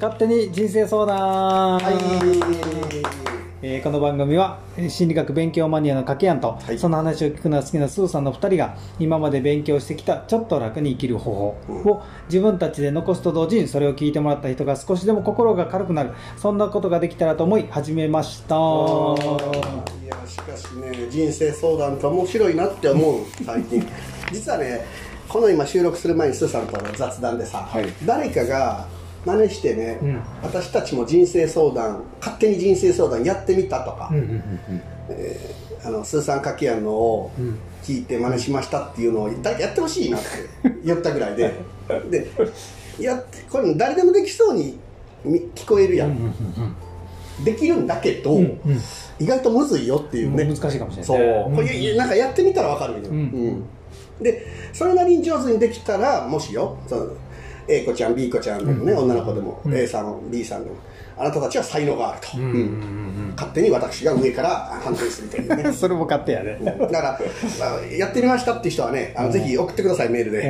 勝手に人生相談、はい。えーこの番組はえー心理学勉強マニアの掛けやんと、はい。その話を聞くのが好きなスーさんの2人が今まで勉強してきたちょっと楽に生きる方法を自分たちで残すと同時にそれを聞いてもらった人が少しでも心が軽くなるそんなことができたらと思い始めました。いやしかしね人生相談って面白いなって思う最近。実はねこの今収録する前にスーさんとの雑談でさ、はい。誰かが真似してね、うん。私たちも人生相談勝手に人生相談やってみたとか、うんうんうんあのスーさんかけのをうん。聞いて真似しましたっていうのを誰かやってほしいなって言ったぐらいで。でやってこれ誰でもできそうにみ聞こえるやん、できるんだけど、うんうん。意外とむずいよっていうね、難しいかもしれない。そう、ねこれいやなんかやってみたらわかるよ、ん。うん。でそれなりに上手にできたらもしよその A 子ちゃん B 子ちゃんでもね、女の子でも、うん。A さん B さんでもあなたたちは才能があると、勝手に私が上から判定するというね。う んそれも勝手やね。だから、まあやってみましたっていう人はね、あのぜひ送ってください、メールで。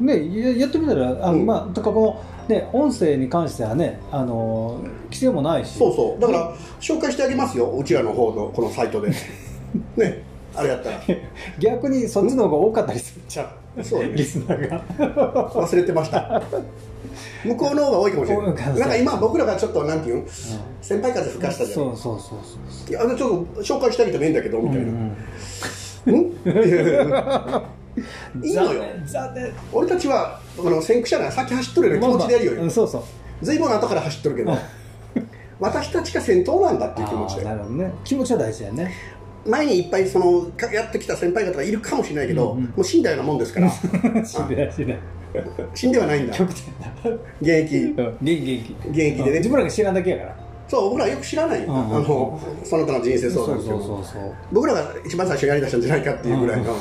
ね、ややってみたら、あのうん。まあ、とかこの、ね、音声に関してはね、あの規制もないし、そうそう、だから、紹介してあげますよ、うちらの方のこのサイトで。ね、あれやったら。逆にそっちの方が多かったりするじゃん、そうねリスナーが。忘れてました。向こうの方が多いかもしれない。なんか今、僕らがちょっと、なんていうん、先輩風吹かしたじゃん。そうそうそうそういや、ちょっと紹介してあげてもいいんだけど、みたいな。うんいいのよ。俺たちは、あの先駆者なら先走っとるような気持ちでやるよまあまあうんそうそうずいぶん後から走っとるけど、私たちが先頭なんだっていう気持ちでな。るほどね気持ちは大事だよね前にいっぱいそのかやってきた先輩方がいるかもしれないけど、うんうん。もう死んだようなもんですから。死んでない死んでない。死んではないんだ。極端な。現役。うん。元気元気。現役でね。うん。自分らが知らんだけやから。そう僕らよく知らない、うんうん。あのその他の人生相談。っていうのそうそうそう。僕らが一番最初にやりだしたんじゃないかっていうぐらいの、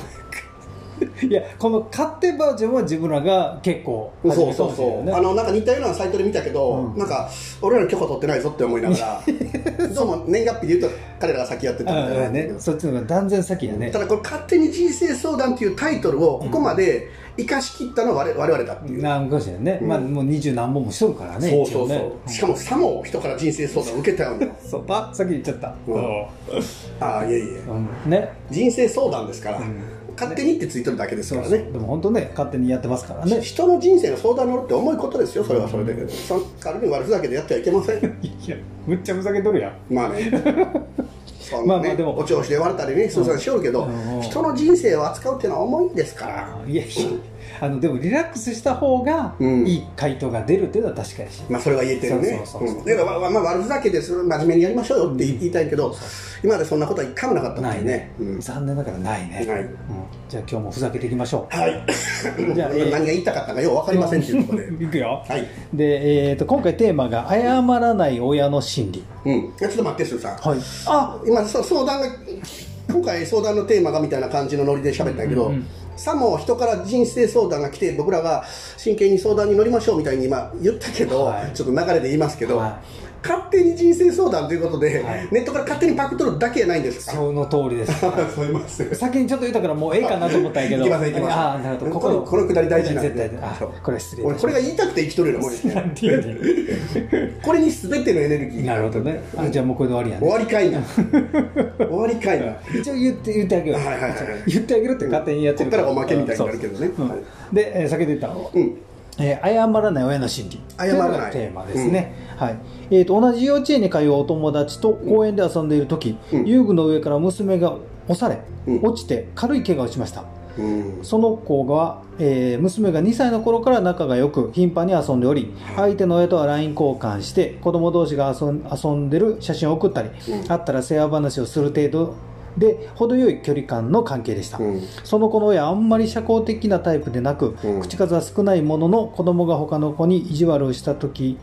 いやこの勝手バージョンは自分らが結構そうそうそう、あのなんか似たようなサイトで見たけど、うん。なんか俺らの許可取ってないぞって思いながら どうも年月日で言うと彼らが先やってたみたいなね。そっちの方が断然先やね。ただこれ勝手に人生相談っていうタイトルをここまで生かしきったのは我々だっていう、なんかもしれないね、うん。まあもう二十何本もしとるからねそうそうそう、ね。しかもさも人から人生相談を受けたような。そうあ先言っちゃった、うん。ああいえいえ。うん。ね。人生相談ですから、ん勝手にってついてるだけですからね。でも本当ね勝手にやってますからね。人の人生の相談に乗るって重いことですよそれはそれで、その軽に悪ふざけでやってはいけません。いやむっちゃふざけとるやん。まあね そんなね。まあまあでも。お調子で言われたりねすさんしよるけど、人の人生を扱うっていうのは重いんですから、いやいやあのでもリラックスした方がうん。いい回答が出るっていうのは確かにし、まあそれは言えてるね。だからまあまあ悪ふざけです真面目にやりましょうよって言いたいけど、今までそんなことは一回もなかったないね、うん。残念ながらないね、じゃあ今日もふざけていきましょう。はい。じゃあえー何が言いたかったかよう分かりませんっていうところで。いくよ。はい。で、えー、と今回テーマが「謝らない親の心理うん。ちょっと待ってすーさん」はい。あ今そ相談が今回相談のテーマがみたいな感じのノリで喋ったんやけど、うんうん。さも人から人生相談が来て僕らが真剣に相談に乗りましょうみたいに今言ったけど、はい。ちょっと流れで言いますけど、は勝手に人生相談ということで、はい。ネットから勝手にパクっとるだけやないんですか？その通りで す。先にちょっと言ったからもうええかなと思ったんやけど。いきませんいきませんああなるほど。このこのくだり大事なんで。絶対これ失礼。これが言いたくて生きとるようなもんですねこれに全てのエネルギー。なるほどね。あじゃあもうこれで終わりやね。終わりかいな。終わりかいな。一応言って言ってあげよう、はいはいはい言ってあげるって勝手にやってるこっからおまけみたいになるけどね。そううんはい。で、えー先ほど言ったのうんえー謝らない親の心理。謝らない。というのがテーマですね、はい。えー、と同じ幼稚園に通うお友達と公園で遊んでいる時、うん。遊具の上から娘が押され、うん。落ちて軽い怪我をしました。うん。その子が、えー娘が2歳の頃から仲が良く頻繁に遊んでおり相手の親とは LINE 交換して子供同士が遊んでる写真を送ったり、うん。あったら世話話をする程度で程よい距離感の関係でした、うん。その子の親はあんまり社交的なタイプでなく、うん。口数は少ないものの子供が他の子に意地悪をした時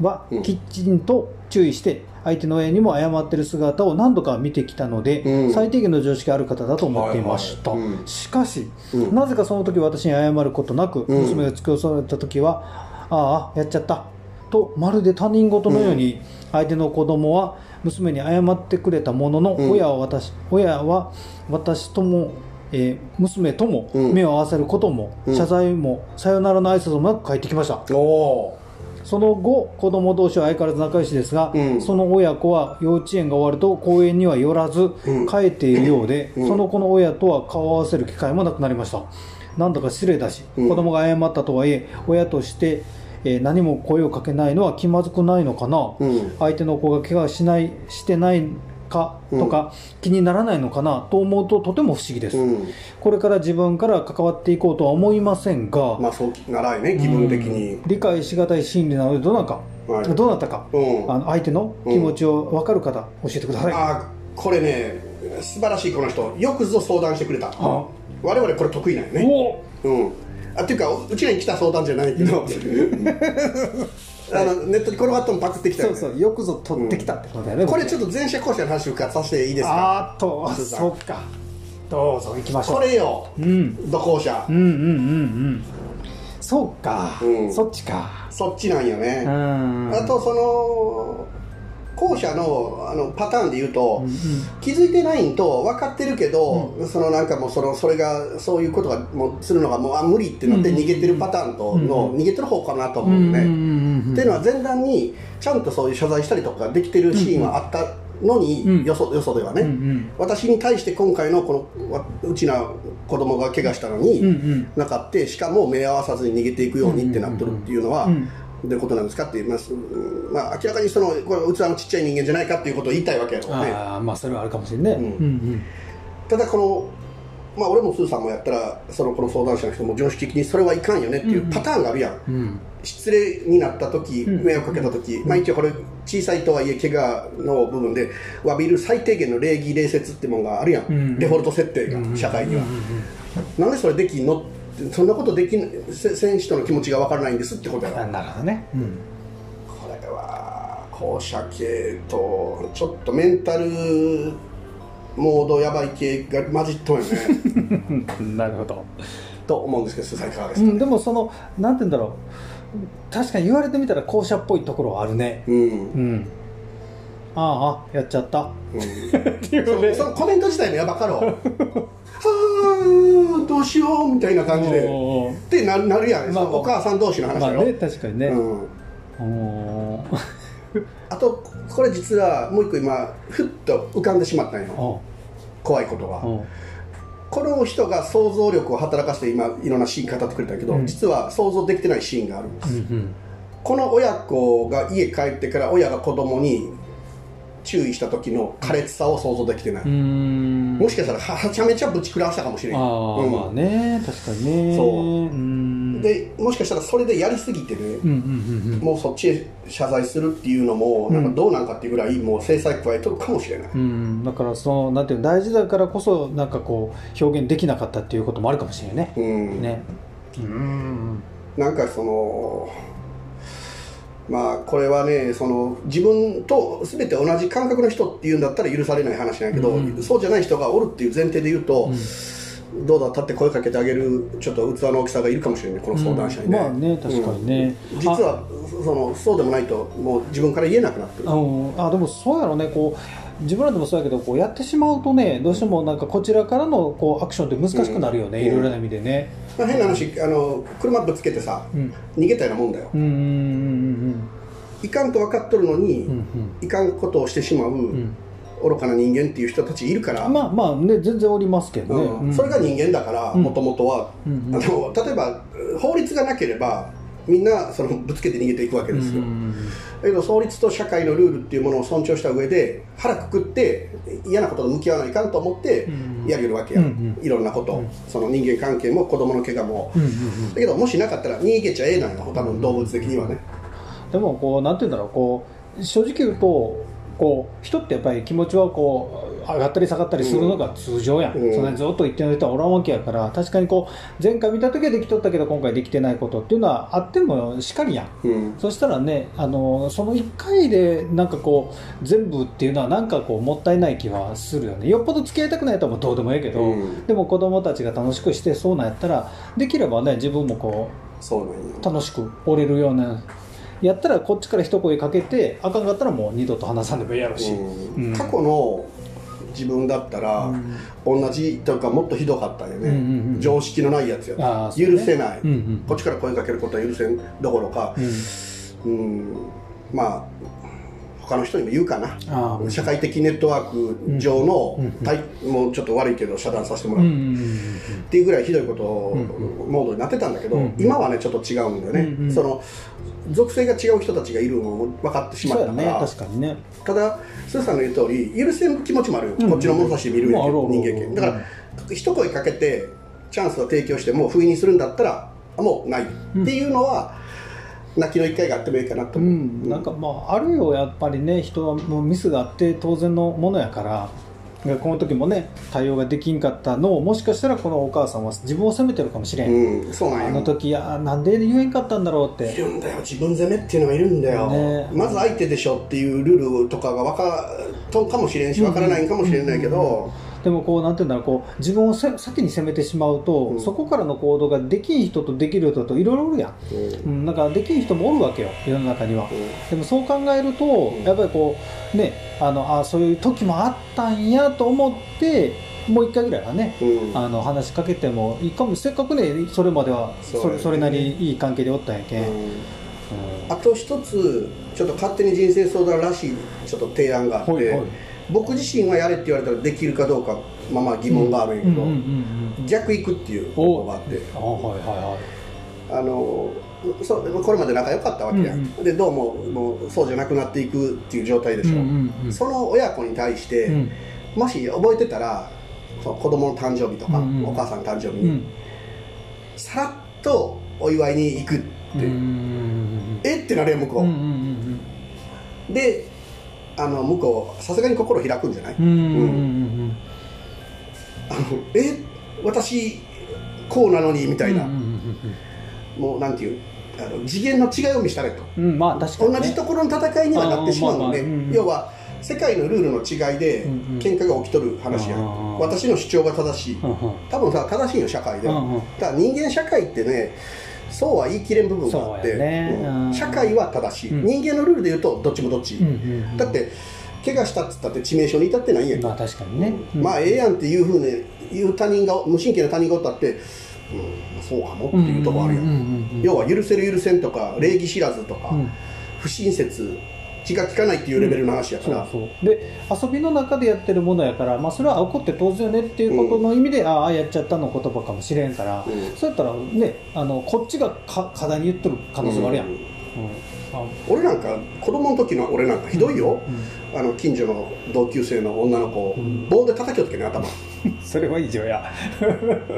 は、うん。きちんと注意して相手の親にも謝ってる姿を何度か見てきたので、うん。最低限の常識ある方だと思っていました、はいはいうん。しかし、うん。なぜかその時私に謝ることなく、うん。娘が突き押された時はああやっちゃった。とまるで他人事のように相手の子供は娘に謝ってくれたものの、うん。親は私親は私とも、えー娘ともうん。目を合わせることも、うん。謝罪もさよならの挨拶もなく帰ってきました。その後子供同士は相変わらず仲良しですが、うん。その親子は幼稚園が終わると公園には寄らずうん。帰っているようで、うん。その子の親とは顔を合わせる機会もなくなりました。なんだか失礼だし、うん。子供が謝ったとはいえ親として、えー何も声をかけないのは気まずくないのかな、うん。相手の子が怪我しないしてないか？とか、気にならないのかな？と思うととても不思議です、うん。これから自分から関わっていこうとは思いませんが、まあそうならいね気分的に。うん。理解しがたい心理なのでどうなか、はい。どうなったか、うん。あの相手の気持ちを分かる方、教えてください。あーこれね素晴らしいこの人よくぞ相談してくれた。あ。我々これ得意なんよね。おうんあっていうかうちらに来た相談じゃないけど。あのネットに転がったのパクってきたよね。そうそうよくぞ取ってきたってことだよね、これちょっとと前者後者の話をさせていいですか？あーっとそっか。どうぞ行きましょう。これようん。土後者。うんうんうんうん。そうか、うん。そっちか。そっちなんよね。うん。あとその後者のあのパターンで言うと、うんうん。気づいてないんと分かってるけど、そのなんかもうそのそれがそういうことがもうするのがもうあ無理ってなってうん逃げてるパターンとの、逃げてる方かなと思うね、うんうんうんうんっていうのは前段にちゃんとそういう謝罪したりとかできてるシーンはあったのに、うんよそよそではね、うんうん。私に対して今回のこのわうちな子供が怪我したのに、うんうん。なかってしかも目合わさずに逃げていくようにってなってるっていうのは、うんどういうことなんですかって言います、うん。まあ、明らかにそのこれ器のちっちゃい人間じゃないかっていうことを言いたいわけやろ。うね。ああまあそれはあるかもしれないね、うん。うんただこのまあ俺もスーさんもやったらそのこの相談者の人も常識的にそれはいかんよねっていうパターンがあるやん、うん。うん。失礼になった時うん迷惑かけた時、まあ一応これ小さいとはいえ怪我の部分で詫びる最低限の礼儀礼節ってものがあるやん、うん。デフォルト設定が、社会には、なんでそれできんのってそんなことできんせ選手との気持ちが分からないんですってことやなるほどね、うん。これは校舎系とちょっとメンタルモードやばい系が混じっとんよね。なるほど、と思うんですけど、スーさんいかがですか、うん、でもそのなんて言うんだろう。確かに言われてみたら校舎っぽいところはあるね。うん。うん。ああやっちゃった。うん。っていうそそのコメント自体もやばかろは あどうしようみたいな感じで。ってななるやん、まあお母さん同士の話だろ、まあね確かにね、うん、あとこれ実はもう一個今ふっと浮かんでしまったんよ。お怖いことが。おこの人が想像力を働かせて今いろんなシーン語ってくれたけど、うん。実は想像できてないシーンがあるんです、うんうん。この親子が家帰ってから親が子供に注意した時の苛烈さを想像できてない、うーん。もしかしたらははちゃめちゃぶち食らわしたかもしれないああ、うん。まあね確かにね。そう。でもしかしたらそれでやりすぎてね、うんうんうんうん。もうそっちへ謝罪するっていうのも、なんかどうなんかっていうぐらいもう制裁加えとるかもしれない、うん、だからそのなんていうの大事だからこそなんかこう表現できなかったっていうこともあるかもしれないね。うんね。うん。なんかそのまあこれはねその自分と全て同じ感覚の人っていうんだったら許されない話なんやけど、うん。そうじゃない人がおるっていう前提で言うと、どうだ立って声かけてあげるちょっと器の大きさがいるかもしれないこの相談者にね、まあね確かにね。うん。実はそのそうでもないともう自分から言えなくなってる。あでもそうやろね。こう自分らでもそうやけどこうやってしまうとねどうしてもなんかこちらからのこうアクションって難しくなるよね、うん。いろいろな意味でね。まあ変な話あの車ぶつけてさうん。逃げたようなもんだよ。うんうんうんいかんと分かっとるのに、うんうん。いかんことをしてしまう、うん。愚かな人間っていう人たちいるから、うん。まあまあね全然おりますけどね。うん。うんそれが人間だからうん。もともとは、うんうん。あの例えば法律がなければみんなそのぶつけて逃げていくわけですよ、うん。だけど法律と社会のルールっていうものを尊重した上で腹くくって嫌なことと向き合わないかんと思ってうん。やるわけや、うんいろんなこと、うん。その人間関係も子供の怪我も、うんうんうん。だけどもしなかったら逃げちゃええなんよ多分動物的にはね、でもこうなんて言うんだろうこう正直言うとこう人ってやっぱり気持ちはこう上がったり下がったりするのが通常やん、うん。そんなにずっと言ってない人はおらんわけやから。確かにこう前回見た時はできとったけど今回できてないことっていうのはあってもしかりやん。うん。そしたらねあのその1回でなんかこう全部っていうのはなんかこうもったいない気はするよね。よっぽど付き合いたくないともうどうでもいいけど、うん。でも子供たちが楽しくしてそうなんやったらできればね自分もこう楽しく折れるようなやったらこっちから一声かけてあかんかったらもう二度と話さんでもいいやろし、うん。うん。過去の自分だったら、同じというかもっとひどかったよね、うんうんうん常識のないやつや許せない、うんうん。こっちから声かけることは許せんどころか、うん。うん。まあ他の人にも言うかな。社会的ネットワーク上の、うん対もうちょっと悪いけど遮断させてもらう、っていうぐらいひどいことをモードになってたんだけど、うん今はねちょっと違うんだよね、その属性が違う人たちがいるのも分かってしまったから、ね確かにね。ただスーさんの言う通り許せん気持ちもある。こっちの物差しで見る人間権だから、一声かけてチャンスを提供してもう不意にするんだったらもうない。っていうのは、泣きの一回があってもいいかなとう思う、ん、なんかまああるよやっぱりね人はもうミスがあって当然のものやから。でこの時もね対応ができんかったのをもしかしたらこのお母さんは自分を責めてるかもしれん、うん、そうなんよ。あの時あなんで言えんかったんだろうっいてるんだよ。自分責めっていうのがいるんだよ、ね。まず相手でしょっていうルールとかが分かとんかもしれんし分からないんかもしれないけど、でもこうなんていうんだろうこう自分をせ先に責めてしまうと、うん。そこからの行動ができん人とできる人といろいろおるやん、うん。うん、だからできん人もおるわけよ世の中には、でもそう考えると、ん。やっぱりこうねあのあそういう時もあったんやと思ってもう一回ぐらいはね、うん。あの話しかけてもいいかも。せっかくねそれまではそれそれなりいい関係でおったんやけん、うん。うん。あと一つちょっと勝手に人生相談らしいちょっと提案があって、はいはい僕自身はやれって言われたらできるかどうかまあまあ疑問があるんやけど、うんうんうんうん。逆行くっていう方法があって。あはいはいはい。あのそうこれまで仲良かったわけや、うんん。でどうももうそうじゃなくなっていくっていう状態でしょ、うんうんうん。その親子に対して、うん。もし覚えてたら子供の誕生日とか、うんうん。お母さんの誕生日に、うん。さらっとお祝いに行くって、うんうんえ？ってなるよ向こう、うんうん。であの向こうさすがに心開くんじゃない、うん。え私こうなのにみたいな、うんうんもうなんていうあの次元の違いを見せたれと。うんうんまあ確かにね。同じところの戦いにはなってしまうので、まあまあうんうん。要は世界のルールの違いでうんうん喧嘩が起きとる話や、あー。私の主張が正しい。うんうん。多分さ正しいよ社会で。は、うんうん。ただ人間社会ってねそうは言い切れん部分があって、ね。うん。うん。社会は正しい、うん。人間のルールで言うとどっちもどっち、うんうんうん。だって怪我したっつったって致命傷に至ってないんやん。まあ確かにね、まあええやんっていうふうに言う他人が無神経な他人がおったって、うん、そうかもっていうとこあるやん,、うんうんうんうん。要は許せる許せんとか礼儀知らずとか、うん。不親切気が利かないっていうレベルの話やから、そうそう。で遊びの中でやってるものやから、まあ、それは起こって当然よねっていうことの意味で、ああやっちゃったの言葉かもしれんから、うん。そうやったらねあのこっちがか課題に言ってる可能性もあるやん、ううん。俺なんか子供の時の俺なんかひどいよ、うん。あの近所の同級生の女の子をん。棒で叩きよってね頭。い それは異常や。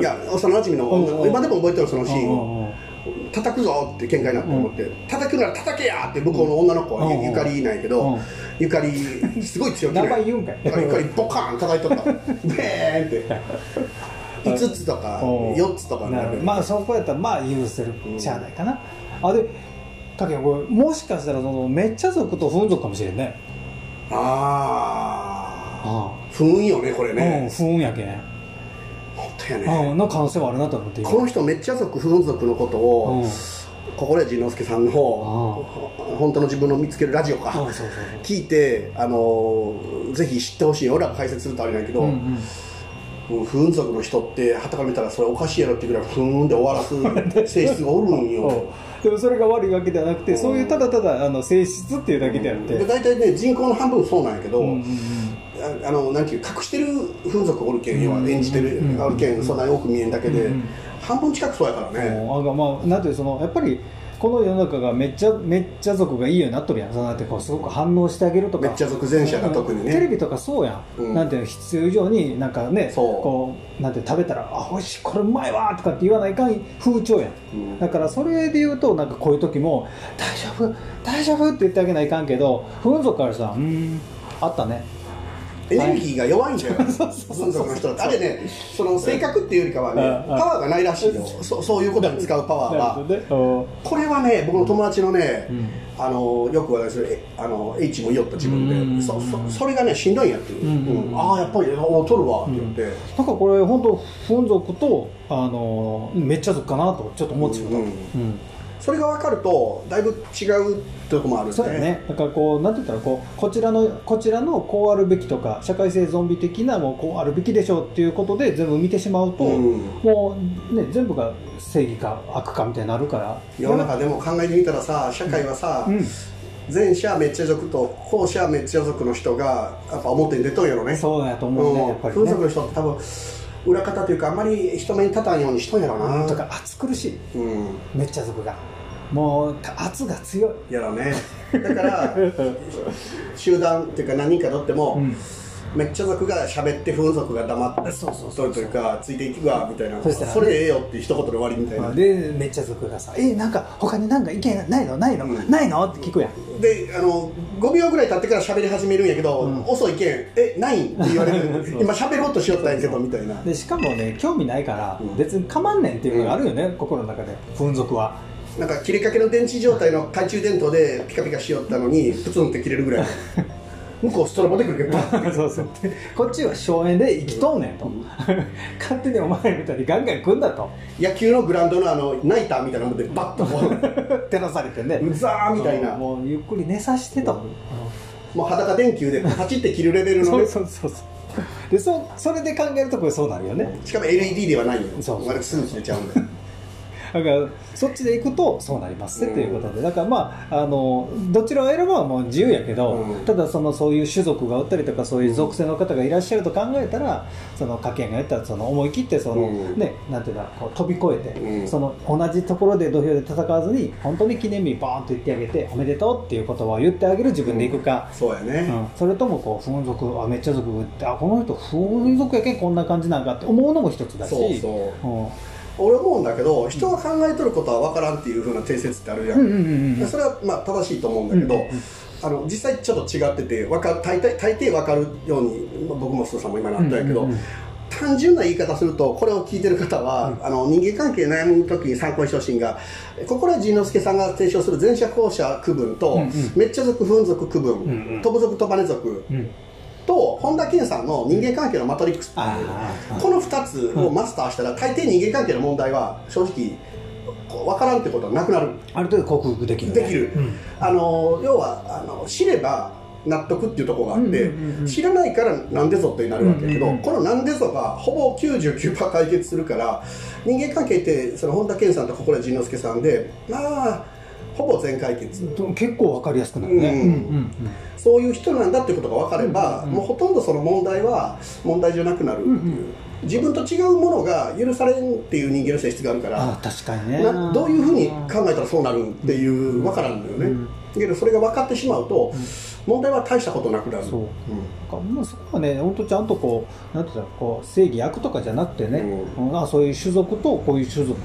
や幼馴染の女。うんうん。今でも覚えてるそのシーン。をうんうん叩くぞって喧嘩になって思って、叩くなら叩けやって向こうの女の子はうん。ゆかりいないけど、うん。ゆかりすごい強気な名前言うんかい。ゆかりボカーン叩いとった。ベーンって。5つとかうん。4つとかにななるまあそこやったらまあ許せるうんしゃあないかな、あでだけどこれもしかしたらそのめっちゃ族と不運族かもしれんね。あああ不運よねこれうんね、不運やけん、本当やね、うんの可能性はあるなと思って今。この人めっちゃ族不運族のことを、うん。心谷仁之助さんの本当の自分の見つけるラジオか、聞いて、あのーぜひ知ってほしい俺らが解説するとあれないけど、そう、うんうん。不運族の人ってはたから見たらそれおかしいやろってぐらい不運で終わらす 性質がおるんよ。う。んでもそれが悪いわけではなくて、うん。そういうただただあの性質っていうだけであって、で大体ね人口の半分そうなんやけど、うんうんああのなんていう隠してる風俗おるけん、要はうん演じてる、うんあるけんそんなに多く見えんだけで、うん半分近くそうやからね、うんあがまあなんていうそのやっぱりこの世の中がめっちゃめっちゃ族がいいようになっとるやん。そうなってこうすごく反応してあげるとか。めっちゃ族前者が特にね。テレビとかそうやん、うん。なんていうの必要以上になんかねそう。こうなんて食べたらあ美味しいこれうまいわとかって言わないかん風潮やん。うん。だからそれで言うとなんかこういう時も大丈夫大丈夫って言ってあげないかんけど不運族からしたらうーんあったねエネルギーが弱いんだよ、そうそうそう風俗の人だってあれねその性格っていうよりかはね、うんうん。パワーがないらしいよ。そそういうことに使うパワーはこれはね僕の友達のね、うん。あのよく話するえあの H も言おった自分で、うん。そそそれがねしんどいんやっていう、うんうん。ああやっぱりお取るわって言って、なんかこれ本当不運族とあのめっちゃ族かなとちょっと思っちゃった、うん。うんそれが分かるとだいぶ違うとこもあるんで。そうだね。だからこうなんて言ったらこうこちらのこちらのこうあるべきとか社会性ゾンビ的なもうこうあるべきでしょうっていうことで全部見てしまうと、うん。もうね全部が正義か悪かみたいになるから。世の中でも考えてみたらさ社会はさ、うん。前者めっちゃ族と後者めっちゃ族の人がやっぱ表に出とんやろね。そうやと思うねやっぱりね。風俗の人って多分裏方というかあんまり人目に立たんようにしとんやろな。とか暑苦しい。うん。めっちゃ族が。もう圧が強い。やろね。だから 集団っていうか何人かとっても、うんめっちゃ族が喋って風俗が黙ってそうそうそうとというかついていくわみたいな。そしたらね。それでええよって一言で終わりみたいな。でめっちゃ族がさ「えなんか他になんか意見ないの？ないの、うん。ないの?」って聞くやん。であの5秒ぐらい経ってから喋り始めるんやけど、うん。遅いけん「えない？ん?」って言われる。今喋ろうとしよったんやけどみたいな。でしかもね興味ないからうん。別にかまんねんっていうのがあるよね、心の中で。風俗は。なんか切れかけの電池状態の懐中電灯でピカピカしよったのにプツンって切れるぐらい 向こうストロボでくるけど。そうそう。こっちは荘園で生きと。んねん。と、勝手にお前みたいにガンガン来んだと。野球のグラウンドのあのナイターみたいなのでバッとこう照らされてね。うざーみたいな。ももうゆっくり寝さしてと、う裸電球でパチって切るレベルのね。そうそうそうそう。でそそれで考えるとこれそうなるよね。しかも LED ではないよ。そうそうあれ数値出ちゃうんだよだからそっちで行くとそうなりますっていうことでだからまああのどちらを選ぶはもう自由やけど、うん。ただそのそういう種族がおったりとかそういう属性の方がいらっしゃると考えたらその家計が言ったらその思い切ってその、うん。ねなんていうかこう飛び越えて、うん。その同じところで土俵で戦わずに本当に記念日バーンと言ってあげておめでとうっていう言葉を言ってあげる自分で行くか、そうやね、うん。それともこう風俗あめっちゃ族ってあこの人風俗やけんこんな感じなんかって思うのも一つだしそうそう。うん俺思うんだけど人が考えとることは分からんっていうふうな定説ってあるやん、うんうんうんうんそれはまあ正しいと思うんだけど、うんうんあの実際ちょっと違っててわか大体大抵分かるようにまあ僕も須藤さんも今なったんやけど、うんうんうん単純な言い方するとこれを聞いてる方は、あの人間関係悩む時に参考にしてほしいんが心谷仁之助さんが提唱する前者後者区分と、うんうん。めっちゃ族不運族区分、んうん。飛ぶ族飛ばね族うんと本田健さんの人間関係のマトリックスっていう、この2つをマスターしたら大抵人間関係の問題は正直分からんってことはなくなる。ある程度克服できる、ね、できる、うん。あの要はあの知れば納得っていうところがあって、知らないからなんでぞってなるわけやけど、このなんでぞがほぼ99%解決するから人間関係ってその本田健さんと心谷仁之助さんでまあほぼ全解決、結構わかりやすくなるね、うん。うんそういう人なんだってことが分かれば、うんうんうん。もうほとんどその問題は問題じゃなくなる。っていう、うんうん。自分と違うものが許されんっていう人間の性質があるから確かにね。などういうふうに考えたらそうなるっていう分からん。のよね、うんだけどそれが分かってしまうと、問題は大したことなくなる。そう。かまあ、そこはね、本当ちゃんとこう、なんていうのこう正義悪とかじゃなくてね、ううん。あそういう種族とこういう種族、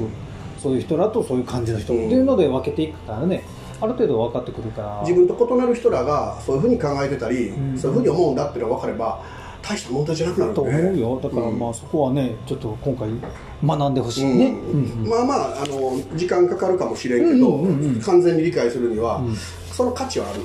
そういう人らとそういう感じの人っていうので分けていくからね、ある程度分かってくるから。自分と異なる人らがそういうふうに考えてたり、うん。そういうふうに思うんだっていうのが分かれば大した問題じゃなくなると思うよ、だからうん。まあそこはね、ちょっと今回、学んでほしいね。うん。うんうん。まあまああの時間かかるかもしれんけど、うんうんうんうん。完全に理解するには、うんその価値はある、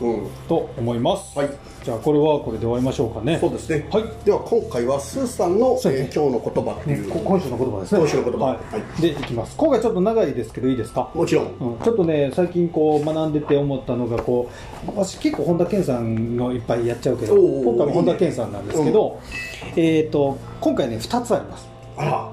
うん。と思います。はい。じゃあ、これはこれで終わりましょうかね。そうですね、はい。では今回はスーさんの、えー今日の言葉っていう、ねこ今週の言葉ですね。今週の言葉。はい。はい。で、いきます。今回ちょっと長いですけど、いいですか？もちろん。うん、ちょっとね最近こう学んでて思ったのがこう私結構本田健さんのいっぱいやっちゃうけど今回も本田健さんなんですけど、えー、と今回ね2つあります。あら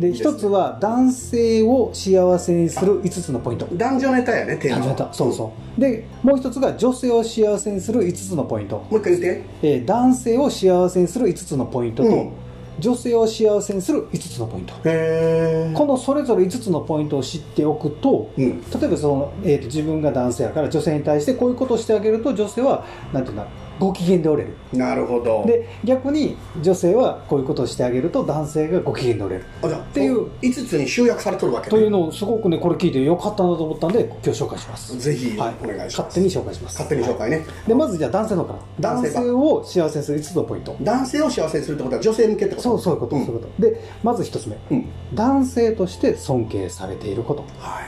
でいいですね。1つは男性を幸せにする5つのポイント。男女ネタやねテーマ男女ネタ。そうそう。でもう1つが女性を幸せにする5つのポイント、もう一回言って。えー男性を幸せにする5つのポイントと、うん。女性を幸せにする5つのポイント。このそれぞれ5つのポイントを知っておくと、うん。例えばその、えー、と自分が男性やから女性に対してこういうことをしてあげると女性はなんていうのご機嫌でおれる。なるほど。で逆に女性はこういうことをしてあげると男性がご機嫌でおれる。あじゃあっていう。5つに集約されとるわけね。というのをすごくねこれ聞いてよかったなと思ったんで今日紹介します。ぜひおはい。願いします、勝手に紹介します。勝手に紹介ね、でまずじゃあ男性の方。か。ら男性を幸せにする5つのポイント。男性を幸せにするってことは女性向けってこと？そうそういうこと、ん。そういうこと。でまず1つ目。うん。男性として尊敬されていること。は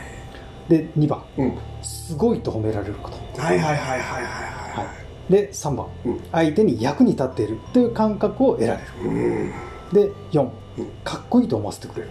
い。で2番。うん。すごいと褒められること。はいはいはいはいはいはい。はいで3番、うん。相手に役に立っている。という感覚を得られる。うん。はいで4、うんかっこいいと思わせてくれる。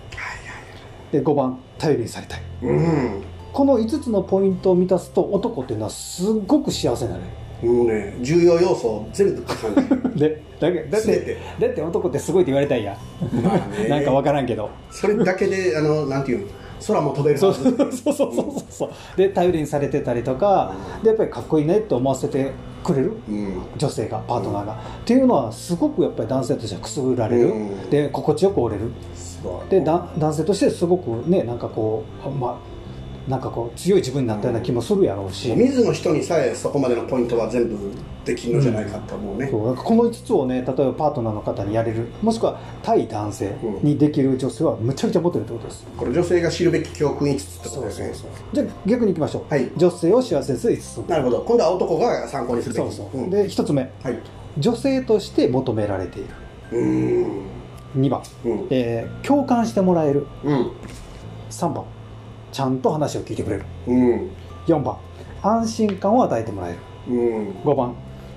で5番。頼りにされたい。うん。この5つのポイントを満たすと男っていうのはすっごく幸せになる。もうね重要要素全部感じる。でだけだっ全て。てだって男ってすごいって言われたいや。ん、まあね。なんかわからんけど。それだけであのなんていうの？空も飛べるそうそうそうそうそう。で頼りにされてたりとかでやっぱりかっこいいねって思わせてくれる？うん。女性がパートナーが、っていうのはすごくやっぱり男性としてはくすぐられる、うん。で心地よく折れる。でだ男性としてすごくねなんかこうまあなんかこう強い自分になったような気もするやろうし、水の人にさえそこまでのポイントは全部できるのじゃないかと思うね、そうなんかこの5つをね例えばパートナーの方にやれる。もしくは対男性にできる女性はむちゃくちゃ持ってるってことです、これ女性が知るべき教訓5つってことですね。じゃあ逆にいきましょう、はい。女性を幸せにする5つ。なるほど。今度は男が参考にするべき。そうそう、んで1つ目。はい。女性として求められている。うーん。2番、うん。えー共感してもらえる。うん。3番ちゃんと話を聞いてくれる。うん。4番。安心感を与えてもらえる。うん。5番。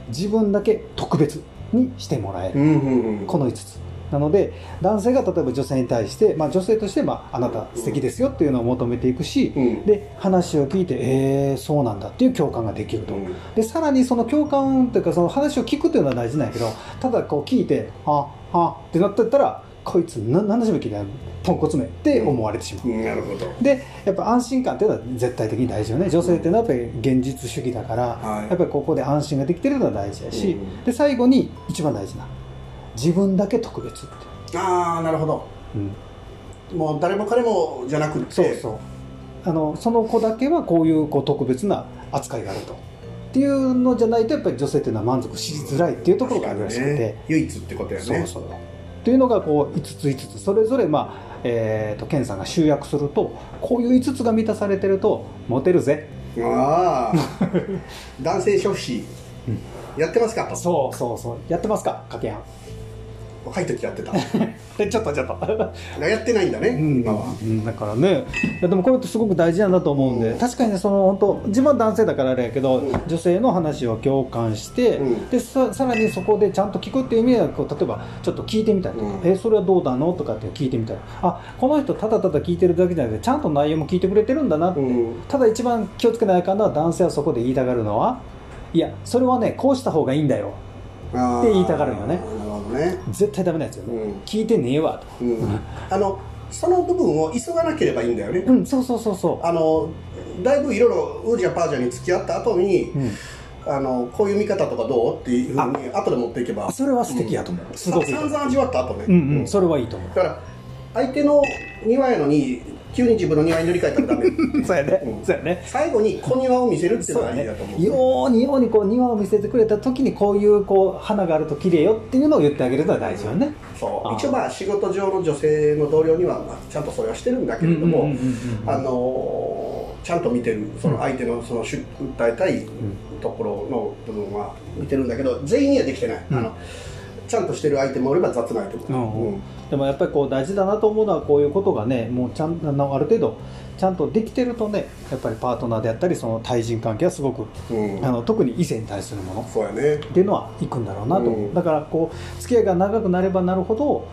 自分だけ特別にしてもらえる、うんうんうん。この5つ。なので男性が例えば女性に対して、まあ、女性として、まあ、あなた素敵ですよっていうのを求めていくし、うん。で話を聞いてえー、そうなんだっていう共感ができると、うん。でさらにその共感というかその話を聞くっていうのは大事なんやけどただこう聞いて「ああってなってったらこいつな何でしょう聞いてポンコツめって思われてしまう、うんなるほど。でやっぱ安心感っていうのは絶対的に大事よね。女性っていうのはやっぱり現実主義だから、はい。やっぱりここで安心ができてるのは大事だし、うん。で最後に一番大事な自分だけ特別って、ああなるほど。うん、もう誰も彼もじゃなくて。そうそう。あのその子だけはこういうこう特別な扱いがあると。っていうのじゃないとやっぱり女性っていうのは満足しづらいっていうところがあるらしくて、ね。唯一ってことやね。そうそう。っていうのがこう5つ5つ。それぞれまあえー、とケンさんが集約するとこういう5つが満たされてるとモテるぜ。ああ 男性諸子やってますかとそうそうそう。やってますか掛けやん若い時やってた。えちょっとちょっと。やってないんだね、うん。今は。うんだからね。でもこれってすごく大事なんだと思うんで、うん。確かにねその本当自分は男性だからあれやけど、うん。女性の話を共感して、うん。でささらにそこでちゃんと聞くっていう意味ではこう例えばちょっと聞いてみたりとか、うんえそれはどうなの？とかって聞いてみたりあこの人ただただ聞いてるだけじゃなくてちゃんと内容も聞いてくれてるんだなって、うん。ただ一番気をつけないかんのは男性はそこで言いたがるのはいやそれはねこうした方がいいんだよって言いたがるよねね、絶対ダメなやつよね、うん。聞いてねえわと。うん、あのその部分を急がなければいいんだよね、うんそうそうそうそあのだいぶいろいろウージャパージャに付き合った後に、う、うん。あのこういう見方とかどうっていうふうに後で持っていけば。あそれは素敵やと思う、すごく。散々味わった後ね、うんうん、それはいいと思う。だから相手の庭やのに急に自分の庭に塗り替えたらダメ。そうやね。うん。そうやね。最後に小庭を見せるっていうのが大そうやね事だと思う。ようにようにこう庭を見せてくれた時にこういうこう花があると綺麗よっていうのを言ってあげるのは大事よね。そう。一応まあ仕事上の女性の同僚にはまあちゃんとそれはしてるんだけれども、あのーちゃんと見てるその相手のその訴えたいところの部分は見てるんだけど全員にはできてない、うん。あのちゃんとしてる相手もおれば雑な相でもやっぱりこう大事だなと思うのはこういうことがねもうちゃんあのある程度ちゃんとできてるとねやっぱりパートナーであったりその対人関係はすごくうん。あの特に異性に対するものそうやね。っていうのはいくんだろうなと。思う、うん。だからこう付き合いが長くなればなるほど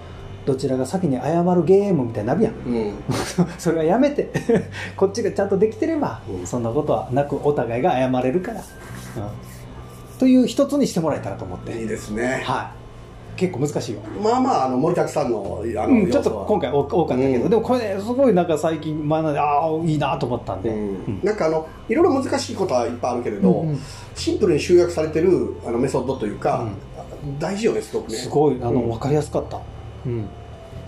どちらが先に謝るゲームみたいになるやん。うん。それはやめて。こっちがちゃんとできてれば、うん。そんなことはなくお互いが謝れるから、うん。という一つにしてもらえたらと思って。いいですね。はい結構難しいよ、まあまああの盛りだくさんのあの、うん、ちょっと今回多多かったけど、うん。でもこれねすごいなんか最近学んでああいいなと思ったんで、うん。うん。なんかあのいろいろ難しいことはいっぱいあるけれど、うんうん。シンプルに集約されてるあのメソッドというか、大事よねすごくね。すごいあの、うん。分かりやすかった、うん、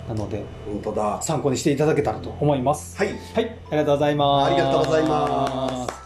なので本当だ。参考にしていただけたらと思います。はい。はい。ありがとうございます。ありがとうございます